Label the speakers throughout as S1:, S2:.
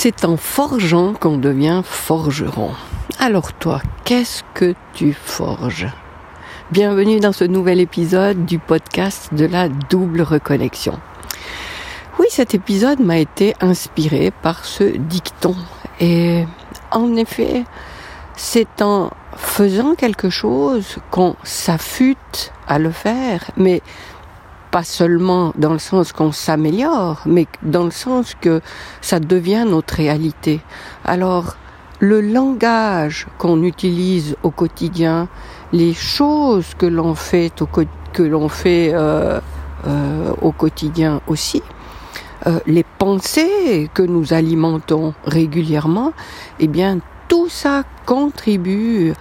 S1: C'est en forgeant qu'on devient forgeron. Alors toi, qu'est-ce que tu forges? Bienvenue dans ce nouvel épisode du podcast de la double reconnexion. Oui, cet épisode m'a été inspiré par ce dicton. Et en effet, c'est en faisant quelque chose qu'on s'affûte à le faire, mais pas seulement dans le sens qu'on s'améliore, mais dans le sens que ça devient notre réalité. Alors, le langage qu'on utilise au quotidien, les choses que l'on fait au, que fait euh, euh, au quotidien aussi, euh, les pensées que nous alimentons régulièrement, eh bien tout ça contribue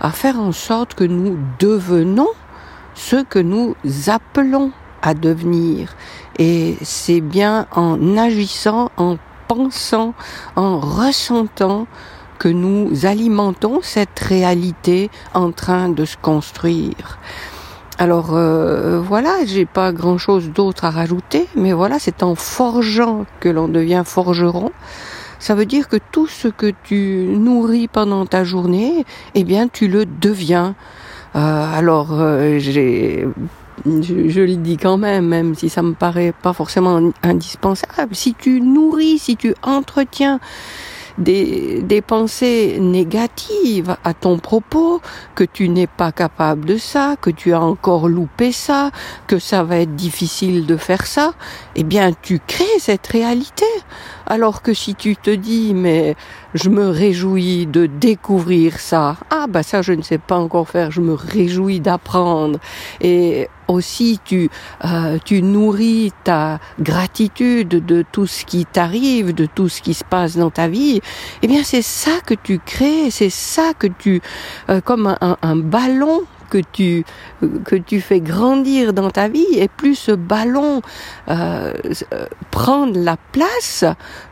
S1: à faire en sorte que nous devenons ce que nous appelons à devenir. Et c'est bien en agissant, en pensant, en ressentant que nous alimentons cette réalité en train de se construire. Alors euh, voilà, j'ai pas grand chose d'autre à rajouter, mais voilà, c'est en forgeant que l'on devient forgeron. Ça veut dire que tout ce que tu nourris pendant ta journée, eh bien, tu le deviens. Euh, alors, euh, j'ai je, je, le dis quand même, même si ça me paraît pas forcément indispensable. Si tu nourris, si tu entretiens des, des pensées négatives à ton propos, que tu n'es pas capable de ça, que tu as encore loupé ça, que ça va être difficile de faire ça, eh bien tu crées cette réalité. Alors que si tu te dis mais je me réjouis de découvrir ça, ah bah ça je ne sais pas encore faire, je me réjouis d'apprendre et aussi tu euh, tu nourris ta gratitude de tout ce qui t'arrive, de tout ce qui se passe dans ta vie, eh bien c'est ça que tu crées, c'est ça que tu euh, comme un, un, ballon que tu que tu fais grandir dans ta vie. Et plus ce ballon euh, prend la place,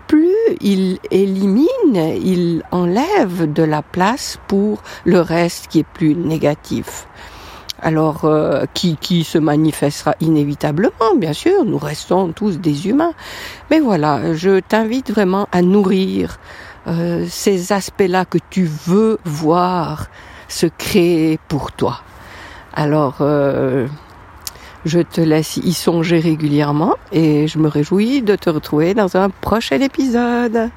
S1: plus il élimine, il enlève de la place pour le reste qui est plus négatif alors euh, qui, qui se manifestera inévitablement, bien sûr, nous restons tous des humains. Mais voilà, je t'invite vraiment à nourrir euh, ces aspects-là que tu veux voir se créer pour toi. Alors, euh, je te laisse y songer régulièrement et je me réjouis de te retrouver dans un prochain épisode.